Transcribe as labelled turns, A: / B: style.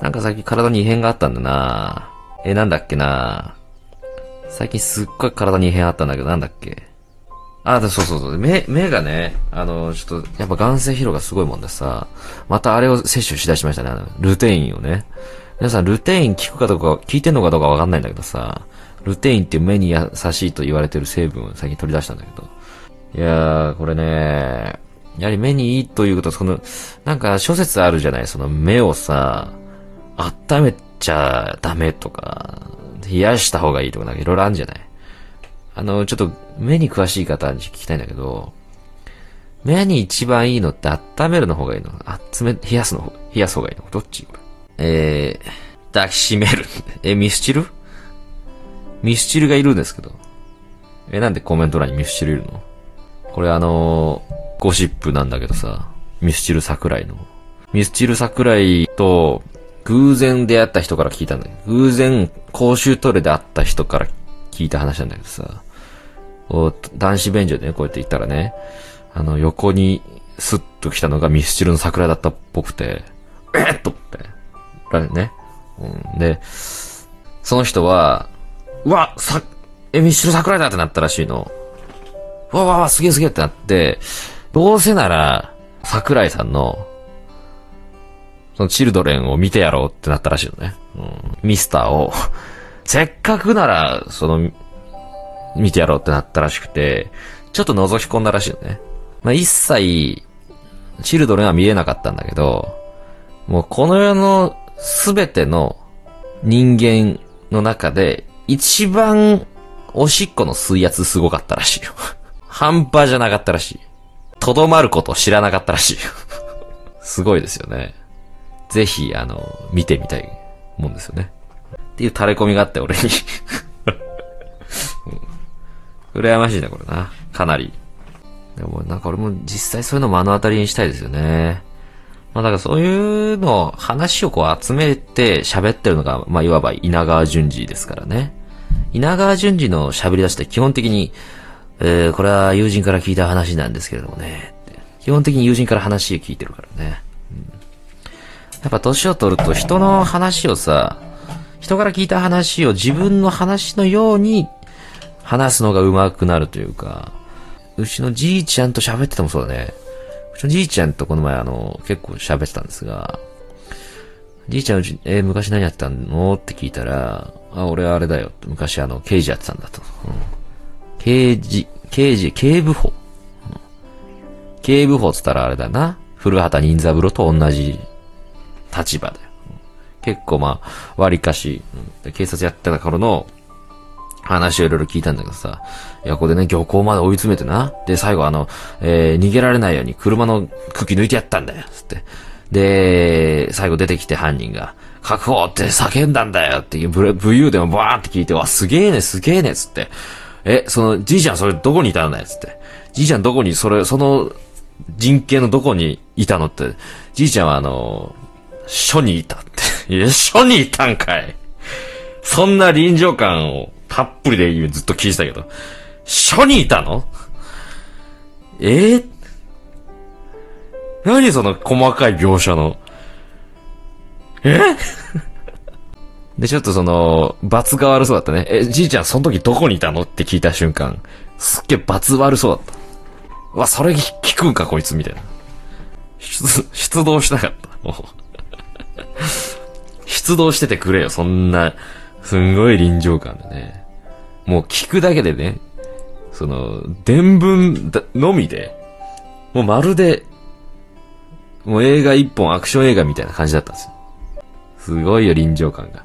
A: なんか最近体に異変があったんだなえ、なんだっけな最近すっごい体に異変あったんだけど、なんだっけあ、そうそうそう。目、目がね、あの、ちょっと、やっぱ眼性疲労がすごいもんでさ、またあれを摂取しだしましたね。あの、ルテインをね。皆さん、ルテイン効くかどうか、効いてんのかどうかわかんないんだけどさ、ルテインって目に優しいと言われてる成分を最近取り出したんだけど。いやー、これね、やはり目にいいということは、その、なんか諸説あるじゃない？その目をさ、温めちゃダメとか、冷やした方がいいとか、なんかいろいろあるんじゃない？あの、ちょっと目に詳しい方に聞きたいんだけど、目に一番いいのって温めるの方がいいの？あ冷、冷やすの方、冷やす方がいいの？どっち？えー、抱きしめる。え、ミスチル？ミスチルがいるんですけど。え、なんでコメント欄にミスチルいるの？これあのー、ゴシップなんだけどさ、ミスチル桜井の。ミスチル桜井と、偶然出会った人から聞いたんだけど、偶然公衆トイレで会った人から聞いた話なんだけどさ、男子便所でね、こうやって言ったらね、あの、横にスッと来たのがミスチルの桜だったっぽくて、えっとって。ね。うん、で、その人は、うわさ、え、ミスチル桜だってなったらしいの。わわわ、すげえすげえってなって、どうせなら、桜井さんの、そのチルドレンを見てやろうってなったらしいのね。うん、ミスターを、せっかくなら、その、見てやろうってなったらしくて、ちょっと覗き込んだらしいのね。まあ、一切、チルドレンは見えなかったんだけど、もうこの世のすべての人間の中で、一番おしっこの水圧すごかったらしいよ。半端じゃなかったらしい。とどまることを知らなかったらしいよ。すごいですよね。ぜひ、あの、見てみたいもんですよね。っていう垂れ込みがあって、俺に うん。羨ましいな、これな。かなり。でも、なんか俺も実際そういうの目の当たりにしたいですよね。まあだからそういうの、話をこう集めて喋ってるのが、まあいわば稲川淳二ですからね。稲川淳二の喋り出しって基本的に、えー、これは友人から聞いた話なんですけれどもね。基本的に友人から話を聞いてるからね。やっぱ年を取ると人の話をさ、人から聞いた話を自分の話のように話すのが上手くなるというか、うちのじいちゃんと喋っててもそうだね。うちのじいちゃんとこの前あの、結構喋ってたんですが、じいちゃんうち、えー、昔何やってたの？って聞いたら、あ、俺あれだよ。昔あの、刑事やってたんだと。うん、刑事、刑事、警部補。うん、警部補っつったらあれだな。古畑任三郎と同じ立場だよ。結構まあ、割かし、警察やってた頃の話をいろいろ聞いたんだけどさ、いや、ここでね、漁港まで追い詰めてな。で、最後あの、えー、逃げられないように車の茎抜いてやったんだよ、つって。で、最後出てきて犯人が、確保って叫んだんだよっていう武勇でもバーって聞いて、わ、すげえね、すげえね、つって。え、その、じいちゃんそれどこにいたんだよ、つって。じいちゃんどこに、それ、その、人形のどこにいたのって、じいちゃんはあの、署にいたって。いや、署にいたんかい。そんな臨場感をたっぷりでずっと聞いてたけど。署にいたの？え？ー、何その細かい描写の？え？で、ちょっとその、罰が悪そうだったね。え、じいちゃんその時どこにいたの？って聞いた瞬間、すっげえ罰悪そうだった。わ、それ聞くんかこいつみたいな。出、出動しなかった。もう。出動しててくれよ、そんな、すんごい臨場感でね。もう聞くだけでね、その、伝聞のみで、もうまるで、もう映画一本アクション映画みたいな感じだったんですよ。すごいよ、臨場感が。